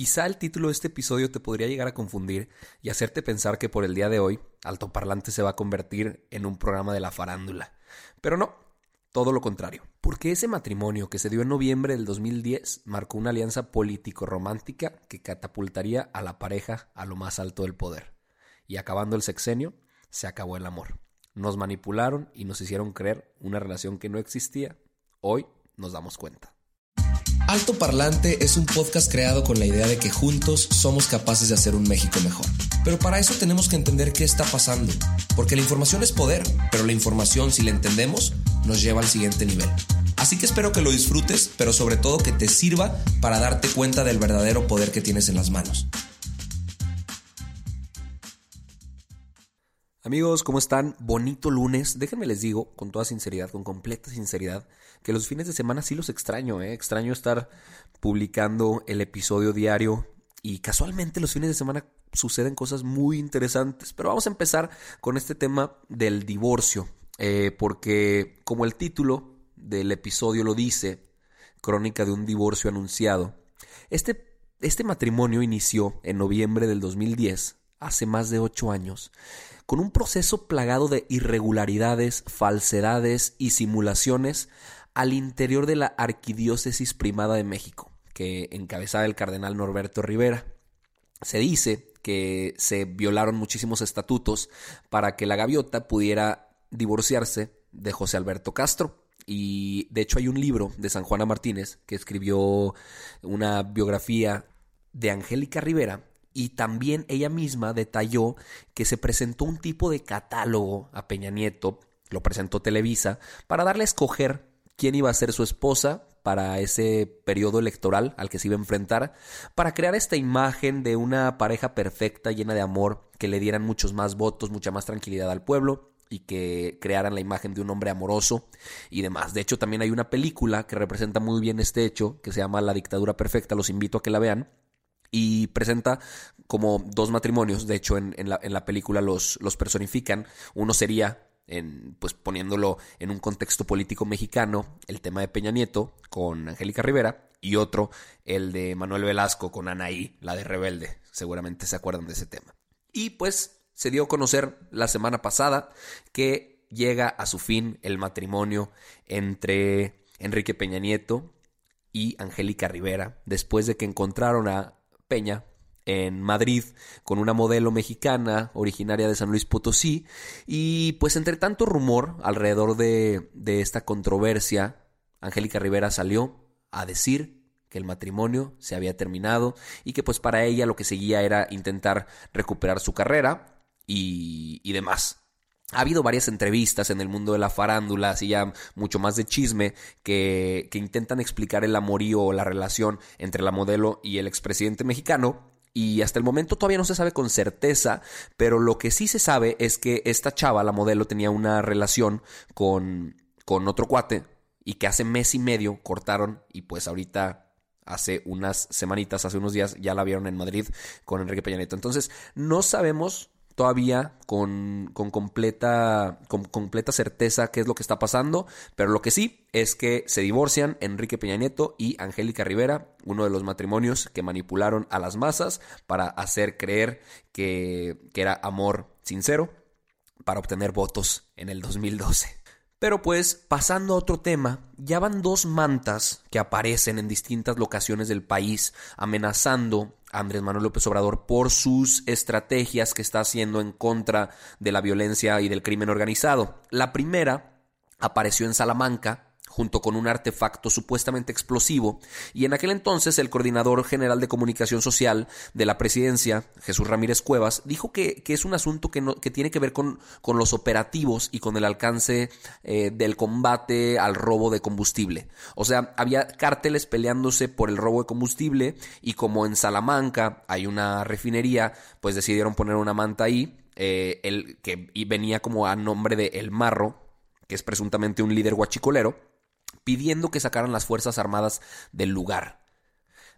Quizá el título de este episodio te podría llegar a confundir y hacerte pensar que por el día de hoy, Altoparlante se va a convertir en un programa de la farándula. Pero no, todo lo contrario. Porque ese matrimonio que se dio en noviembre del 2010 marcó una alianza político-romántica que catapultaría a la pareja a lo más alto del poder. Y acabando el sexenio, se acabó el amor. Nos manipularon y nos hicieron creer una relación que no existía. Hoy nos damos cuenta. Alto Parlante es un podcast creado con la idea de que juntos somos capaces de hacer un México mejor. Pero para eso tenemos que entender qué está pasando, porque la información es poder, pero la información, si la entendemos, nos lleva al siguiente nivel. Así que espero que lo disfrutes, pero sobre todo que te sirva para darte cuenta del verdadero poder que tienes en las manos. Amigos, ¿cómo están? Bonito lunes. Déjenme les digo, con toda sinceridad, con completa sinceridad, que los fines de semana sí los extraño, ¿eh? Extraño estar publicando el episodio diario y casualmente los fines de semana suceden cosas muy interesantes. Pero vamos a empezar con este tema del divorcio, eh, porque como el título del episodio lo dice, Crónica de un divorcio anunciado, este, este matrimonio inició en noviembre del 2010, hace más de ocho años con un proceso plagado de irregularidades, falsedades y simulaciones al interior de la Arquidiócesis Primada de México, que encabezaba el cardenal Norberto Rivera. Se dice que se violaron muchísimos estatutos para que la gaviota pudiera divorciarse de José Alberto Castro. Y de hecho hay un libro de San Juana Martínez que escribió una biografía de Angélica Rivera y también ella misma detalló que se presentó un tipo de catálogo a Peña Nieto, lo presentó Televisa, para darle a escoger quién iba a ser su esposa para ese periodo electoral al que se iba a enfrentar, para crear esta imagen de una pareja perfecta, llena de amor, que le dieran muchos más votos, mucha más tranquilidad al pueblo y que crearan la imagen de un hombre amoroso y demás. De hecho, también hay una película que representa muy bien este hecho, que se llama La dictadura perfecta, los invito a que la vean, y presenta como dos matrimonios, de hecho en, la, en la, película los, los personifican, uno sería en, pues poniéndolo en un contexto político mexicano, el tema de Peña Nieto con Angélica Rivera, y otro, el de Manuel Velasco con Anaí, la de Rebelde. Seguramente se acuerdan de ese tema. Y pues se dio a conocer la semana pasada que llega a su fin el matrimonio entre Enrique Peña Nieto y Angélica Rivera, después de que encontraron a Peña en Madrid con una modelo mexicana originaria de San Luis Potosí y pues entre tanto rumor alrededor de, de esta controversia, Angélica Rivera salió a decir que el matrimonio se había terminado y que pues para ella lo que seguía era intentar recuperar su carrera y, y demás. Ha habido varias entrevistas en el mundo de la farándula, así ya mucho más de chisme, que, que intentan explicar el amorío o la relación entre la modelo y el expresidente mexicano. Y hasta el momento todavía no se sabe con certeza, pero lo que sí se sabe es que esta chava, la modelo, tenía una relación con, con otro cuate y que hace mes y medio cortaron y pues ahorita hace unas semanitas, hace unos días ya la vieron en Madrid con Enrique Peña Nieto. Entonces no sabemos todavía con, completa, con completa certeza qué es lo que está pasando, pero lo que sí es que se divorcian Enrique Peña Nieto y Angélica Rivera, uno de los matrimonios que manipularon a las masas para hacer creer que, que era amor sincero para obtener votos en el 2012. Pero pues, pasando a otro tema, ya van dos mantas que aparecen en distintas locaciones del país amenazando a Andrés Manuel López Obrador por sus estrategias que está haciendo en contra de la violencia y del crimen organizado. La primera apareció en Salamanca, junto con un artefacto supuestamente explosivo, y en aquel entonces el coordinador general de comunicación social de la presidencia, Jesús Ramírez Cuevas, dijo que, es un asunto que, no, que, tiene que ver con, con, los operativos y con el alcance eh, del combate al robo de combustible. O sea, había cárteles peleándose por el robo de combustible y como en Salamanca hay una refinería, pues decidieron poner una manta ahí, eh, el, que venía como a nombre de El Marro, que es presuntamente un líder guachicolero, pidiendo que sacaran las Fuerzas Armadas del lugar.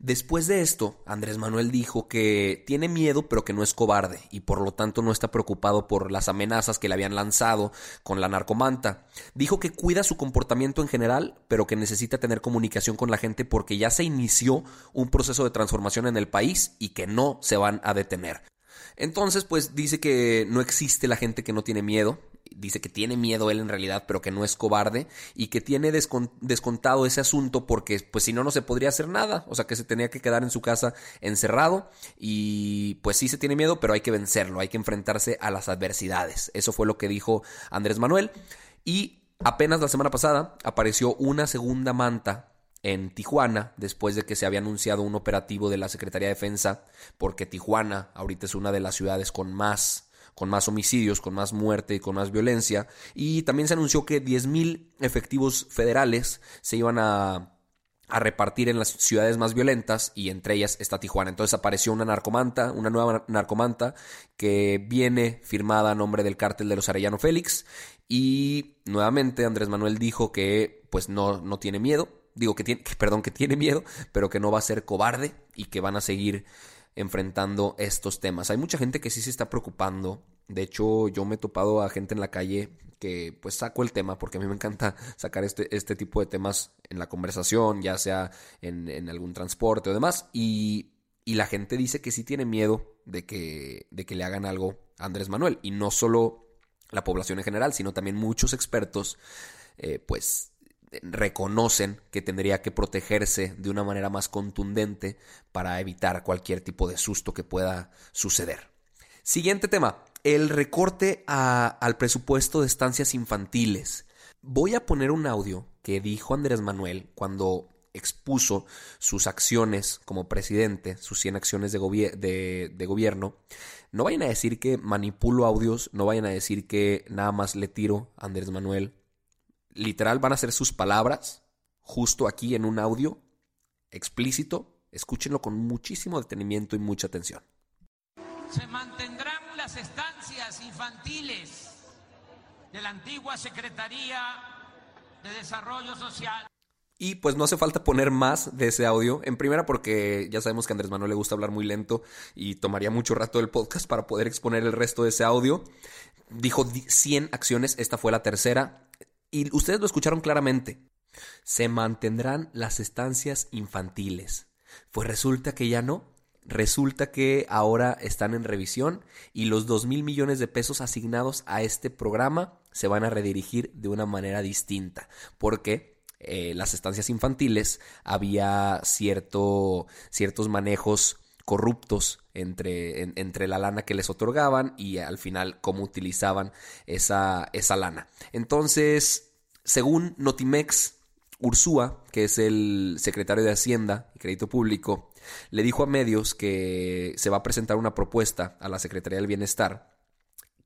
Después de esto, Andrés Manuel dijo que tiene miedo pero que no es cobarde y por lo tanto no está preocupado por las amenazas que le habían lanzado con la narcomanta. Dijo que cuida su comportamiento en general pero que necesita tener comunicación con la gente porque ya se inició un proceso de transformación en el país y que no se van a detener. Entonces, pues dice que no existe la gente que no tiene miedo, dice que tiene miedo él en realidad, pero que no es cobarde y que tiene descontado ese asunto porque pues si no no se podría hacer nada, o sea que se tenía que quedar en su casa encerrado y pues sí se tiene miedo, pero hay que vencerlo, hay que enfrentarse a las adversidades. Eso fue lo que dijo Andrés Manuel y apenas la semana pasada apareció una segunda manta en Tijuana, después de que se había anunciado un operativo de la Secretaría de Defensa, porque Tijuana ahorita es una de las ciudades con más con más homicidios, con más muerte y con más violencia. Y también se anunció que 10.000 efectivos federales se iban a, a repartir en las ciudades más violentas y entre ellas está Tijuana. Entonces apareció una narcomanta, una nueva narcomanta que viene firmada a nombre del cártel de los Arellano Félix y nuevamente Andrés Manuel dijo que pues no, no tiene miedo, digo que tiene, perdón, que tiene miedo, pero que no va a ser cobarde y que van a seguir enfrentando estos temas. Hay mucha gente que sí se está preocupando. De hecho, yo me he topado a gente en la calle que pues saco el tema porque a mí me encanta sacar este, este tipo de temas en la conversación, ya sea en, algún transporte o demás. Y, y, la gente dice que sí tiene miedo de que, de que le hagan algo a Andrés Manuel. Y no solo la población en general, sino también muchos expertos, eh, pues reconocen que tendría que protegerse de una manera más contundente para evitar cualquier tipo de susto que pueda suceder. Siguiente tema, el recorte al presupuesto de estancias infantiles. Voy a poner un audio que dijo Andrés Manuel cuando expuso sus acciones como presidente, sus 100 acciones de, de, gobierno. No vayan a decir que manipulo audios, no vayan a decir que nada más le tiro a Andrés Manuel literal van a ser sus palabras, justo aquí en un audio explícito. Escúchenlo con muchísimo detenimiento y mucha atención. Se mantendrán las estancias infantiles de la antigua Secretaría de Desarrollo Social. Y pues no hace falta poner más de ese audio. En primera porque ya sabemos que a Andrés Manuel le gusta hablar muy lento y tomaría mucho rato el podcast para poder exponer el resto de ese audio. Dijo 100 acciones, esta fue la tercera. Y ustedes lo escucharon claramente. Se mantendrán las estancias infantiles. Pues resulta que ya no. Resulta que ahora están en revisión y los dos mil millones de pesos asignados a este programa se van a redirigir de una manera distinta. Porque eh, las estancias infantiles había cierto, ciertos manejos corruptos entre, entre la lana que les otorgaban y al final cómo utilizaban esa, esa lana. Entonces, según Notimex, Ursúa, que es el secretario de Hacienda y Crédito Público, le dijo a medios que se va a presentar una propuesta a la Secretaría del Bienestar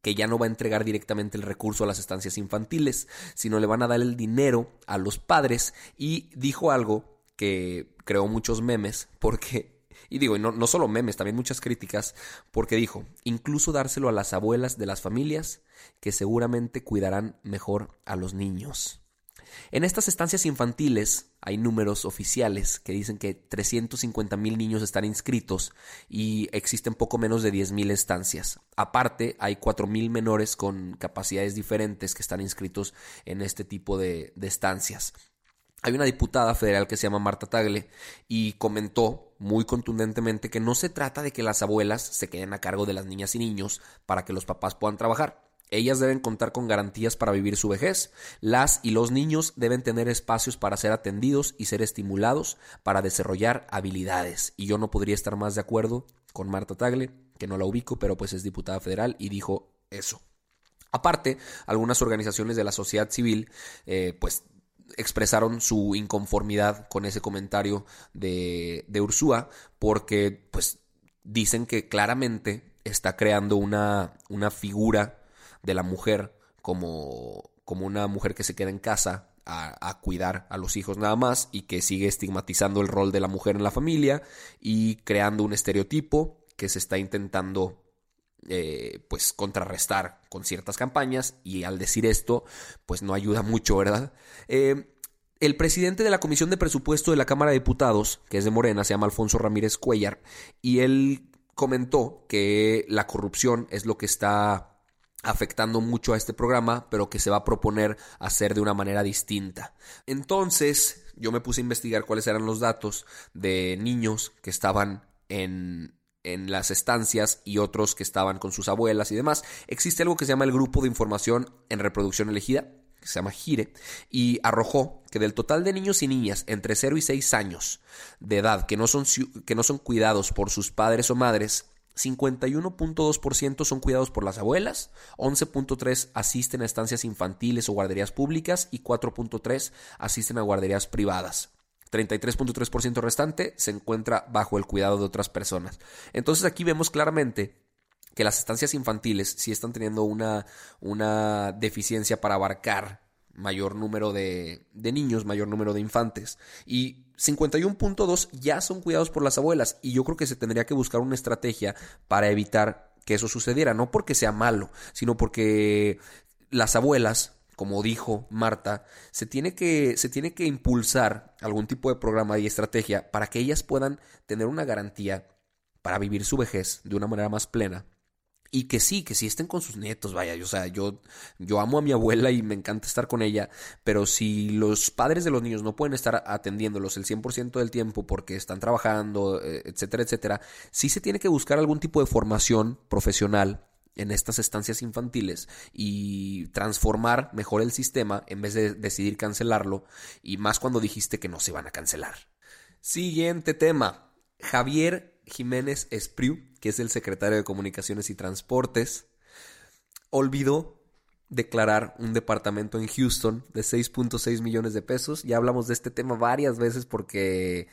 que ya no va a entregar directamente el recurso a las estancias infantiles, sino le van a dar el dinero a los padres y dijo algo que creó muchos memes porque y digo, no, no solo memes, también muchas críticas, porque dijo, incluso dárselo a las abuelas de las familias, que seguramente cuidarán mejor a los niños. En estas estancias infantiles hay números oficiales que dicen que 350 mil niños están inscritos y existen poco menos de 10 mil estancias. Aparte, hay 4 mil menores con capacidades diferentes que están inscritos en este tipo de estancias. Hay una diputada federal que se llama Marta Tagle y comentó muy contundentemente que no se trata de que las abuelas se queden a cargo de las niñas y niños para que los papás puedan trabajar. Ellas deben contar con garantías para vivir su vejez. Las y los niños deben tener espacios para ser atendidos y ser estimulados para desarrollar habilidades. Y yo no podría estar más de acuerdo con Marta Tagle, que no la ubico, pero pues es diputada federal y dijo eso. Aparte, algunas organizaciones de la sociedad civil, eh, pues expresaron su inconformidad con ese comentario de, de Ursúa porque pues dicen que claramente está creando una, una figura de la mujer como, como una mujer que se queda en casa a, a, cuidar a los hijos nada más y que sigue estigmatizando el rol de la mujer en la familia y creando un estereotipo que se está intentando eh, pues contrarrestar con ciertas campañas y al decir esto pues no ayuda mucho, ¿verdad? Eh, el presidente de la Comisión de Presupuesto de la Cámara de Diputados, que es de Morena, se llama Alfonso Ramírez Cuellar, y él comentó que la corrupción es lo que está afectando mucho a este programa, pero que se va a proponer hacer de una manera distinta. Entonces, yo me puse a investigar cuáles eran los datos de niños que estaban en, en las estancias y otros que estaban con sus abuelas y demás. Existe algo que se llama el Grupo de Información en Reproducción Elegida, que se llama GIRE, y arrojó que del total de niños y niñas entre 0 y 6 años de edad que no son, que no son cuidados por sus padres o madres, 51.2% son cuidados por las abuelas, 11.3 asisten a estancias infantiles o guarderías públicas y 4.3 asisten a guarderías privadas. 33.3% restante se encuentra bajo el cuidado de otras personas. Entonces aquí vemos claramente que las estancias infantiles sí están teniendo una, una deficiencia para abarcar mayor número de, de niños, mayor número de infantes. Y 51.2 ya son cuidados por las abuelas. Y yo creo que se tendría que buscar una estrategia para evitar que eso sucediera. No porque sea malo, sino porque las abuelas como dijo Marta, se tiene que, se tiene que impulsar algún tipo de programa y estrategia para que ellas puedan tener una garantía para vivir su vejez de una manera más plena. Y que sí, que sí estén con sus nietos, vaya, o sea, yo, yo amo a mi abuela y me encanta estar con ella, pero si los padres de los niños no pueden estar atendiéndolos el 100% del tiempo porque están trabajando, eh, etcétera, etcétera, sí se tiene que buscar algún tipo de formación profesional en estas estancias infantiles y transformar mejor el sistema en vez de decidir cancelarlo y más cuando dijiste que no se van a cancelar. Siguiente tema. Javier Jiménez Espriu, que es el secretario de Comunicaciones y Transportes, olvidó declarar un departamento en Houston de 6.6 millones de pesos. Ya hablamos de este tema varias veces porque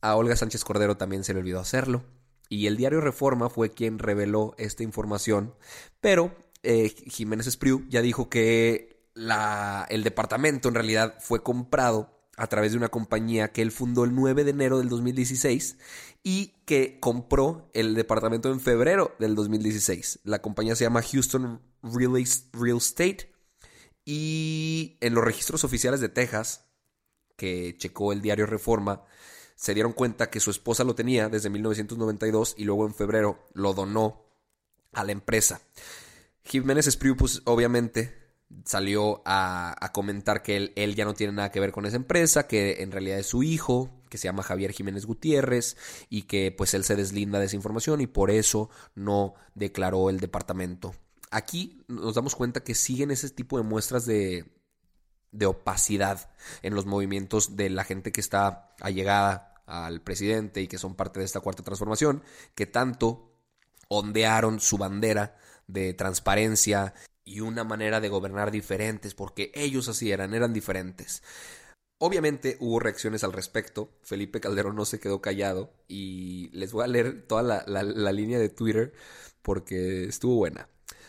a Olga Sánchez Cordero también se le olvidó hacerlo y el diario Reforma fue quien reveló esta información, pero eh, Jiménez Espriu ya dijo que la, el departamento en realidad fue comprado a través de una compañía que él fundó el 9 de enero del 2016 y que compró el departamento en febrero del 2016. La compañía se llama Houston Real Estate y en los registros oficiales de Texas, que checó el diario Reforma, se dieron cuenta que su esposa lo tenía desde 1992 y luego en febrero lo donó a la empresa. Jiménez Espriu, pues obviamente salió a, comentar que él, él, ya no tiene nada que ver con esa empresa, que en realidad es su hijo, que se llama Javier Jiménez Gutiérrez, y que pues él se deslinda de esa información y por eso no declaró el departamento. Aquí nos damos cuenta que siguen ese tipo de muestras de, de opacidad en los movimientos de la gente que está allegada al presidente y que son parte de esta cuarta transformación, que tanto ondearon su bandera de transparencia y una manera de gobernar diferentes, porque ellos así eran, eran diferentes. Obviamente hubo reacciones al respecto, Felipe Calderón no se quedó callado y les voy a leer toda la, la línea de Twitter porque estuvo buena.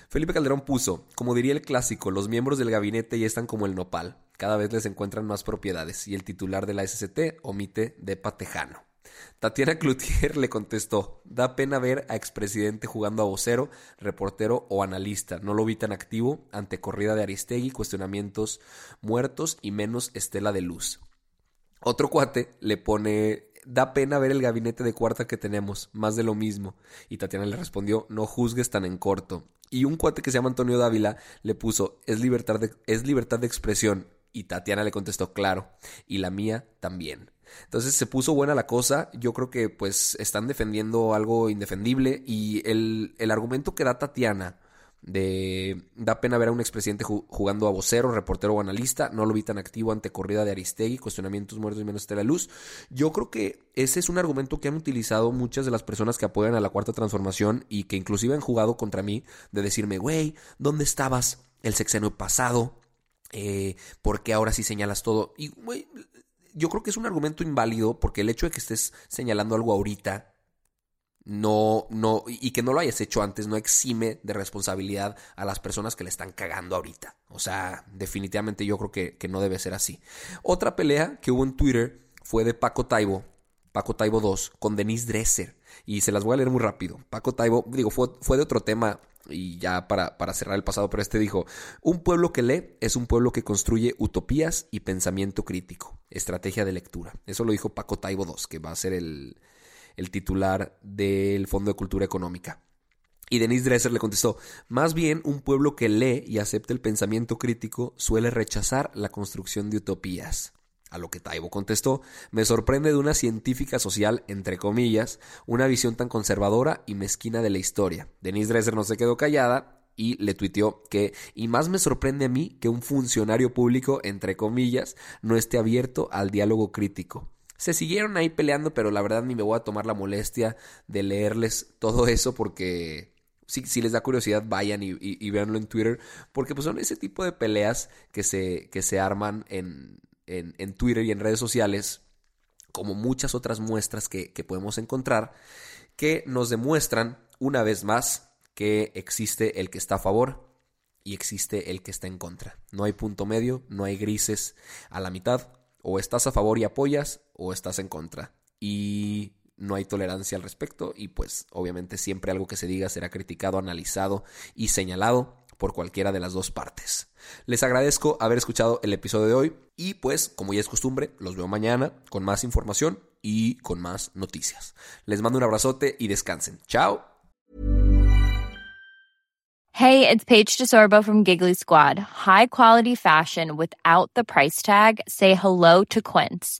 Felipe Calderón puso, como diría el clásico, los miembros del gabinete ya están como el nopal, cada vez les encuentran más propiedades y el titular de la SCT omite de patejano. Tatiana Cloutier le contestó, da pena ver a expresidente jugando a vocero, reportero o analista, no lo vi tan activo ante corrida de Aristegui, cuestionamientos muertos y menos estela de luz. Otro cuate le pone da pena ver el gabinete de cuarta que tenemos, más de lo mismo. Y Tatiana le respondió, no juzgues tan en corto. Y un cuate que se llama Antonio Dávila le puso, es libertad de, es libertad de expresión. Y Tatiana le contestó, claro. Y la mía también. Entonces se puso buena la cosa. Yo creo que pues están defendiendo algo indefendible. Y el, el argumento que da Tatiana de da pena ver a un expresidente jugando a vocero, reportero o analista, no lo vi tan activo ante corrida de Aristegui, cuestionamientos muertos y menos de la luz. Yo creo que ese es un argumento que han utilizado muchas de las personas que apoyan a la cuarta transformación y que inclusive han jugado contra mí de decirme, güey, ¿dónde estabas el sexenio pasado? Eh, ¿Por qué ahora sí señalas todo? Y yo creo que es un argumento inválido porque el hecho de que estés señalando algo ahorita no, no, y que no lo hayas hecho antes no exime de responsabilidad a las personas que le están cagando ahorita. O sea, definitivamente yo creo que, que no debe ser así. Otra pelea que hubo en Twitter fue de Paco Taibo, Paco Taibo 2, con Denise Dresser. Y se las voy a leer muy rápido. Paco Taibo, digo, fue, fue de otro tema y ya para, para, cerrar el pasado, pero este dijo, un pueblo que lee es un pueblo que construye utopías y pensamiento crítico, estrategia de lectura. Eso lo dijo Paco Taibo II, que va a ser el, el titular del Fondo de Cultura Económica. Y Denise Dresser le contestó, más bien un pueblo que lee y acepta el pensamiento crítico suele rechazar la construcción de utopías. A lo que Taibo contestó, me sorprende de una científica social, entre comillas, una visión tan conservadora y mezquina de la historia. Denise Dresser no se quedó callada y le tuiteó que, y más me sorprende a mí que un funcionario público, entre comillas, no esté abierto al diálogo crítico. Se siguieron ahí peleando, pero la verdad ni me voy a tomar la molestia de leerles todo eso porque si, si, les da curiosidad, vayan y, y, véanlo en Twitter, porque pues son ese tipo de peleas que se, que se arman en, Twitter y en redes sociales, como muchas otras muestras que podemos encontrar, que nos demuestran una vez más que existe el que está a favor y existe el que está en contra. No hay punto medio, no hay grises a la mitad. O estás a favor y apoyas o estás en contra. Y no hay tolerancia al respecto y pues obviamente siempre algo que se diga será criticado, analizado y señalado por cualquiera de las dos partes. Les agradezco haber escuchado el episodio de hoy y pues como ya es costumbre, los veo mañana con más información y con más noticias. Les mando un abrazote y descansen. Chao. Hey, it's Paige DeSorbo from Giggly Squad. High quality fashion without the price tag. Say hello to Quince.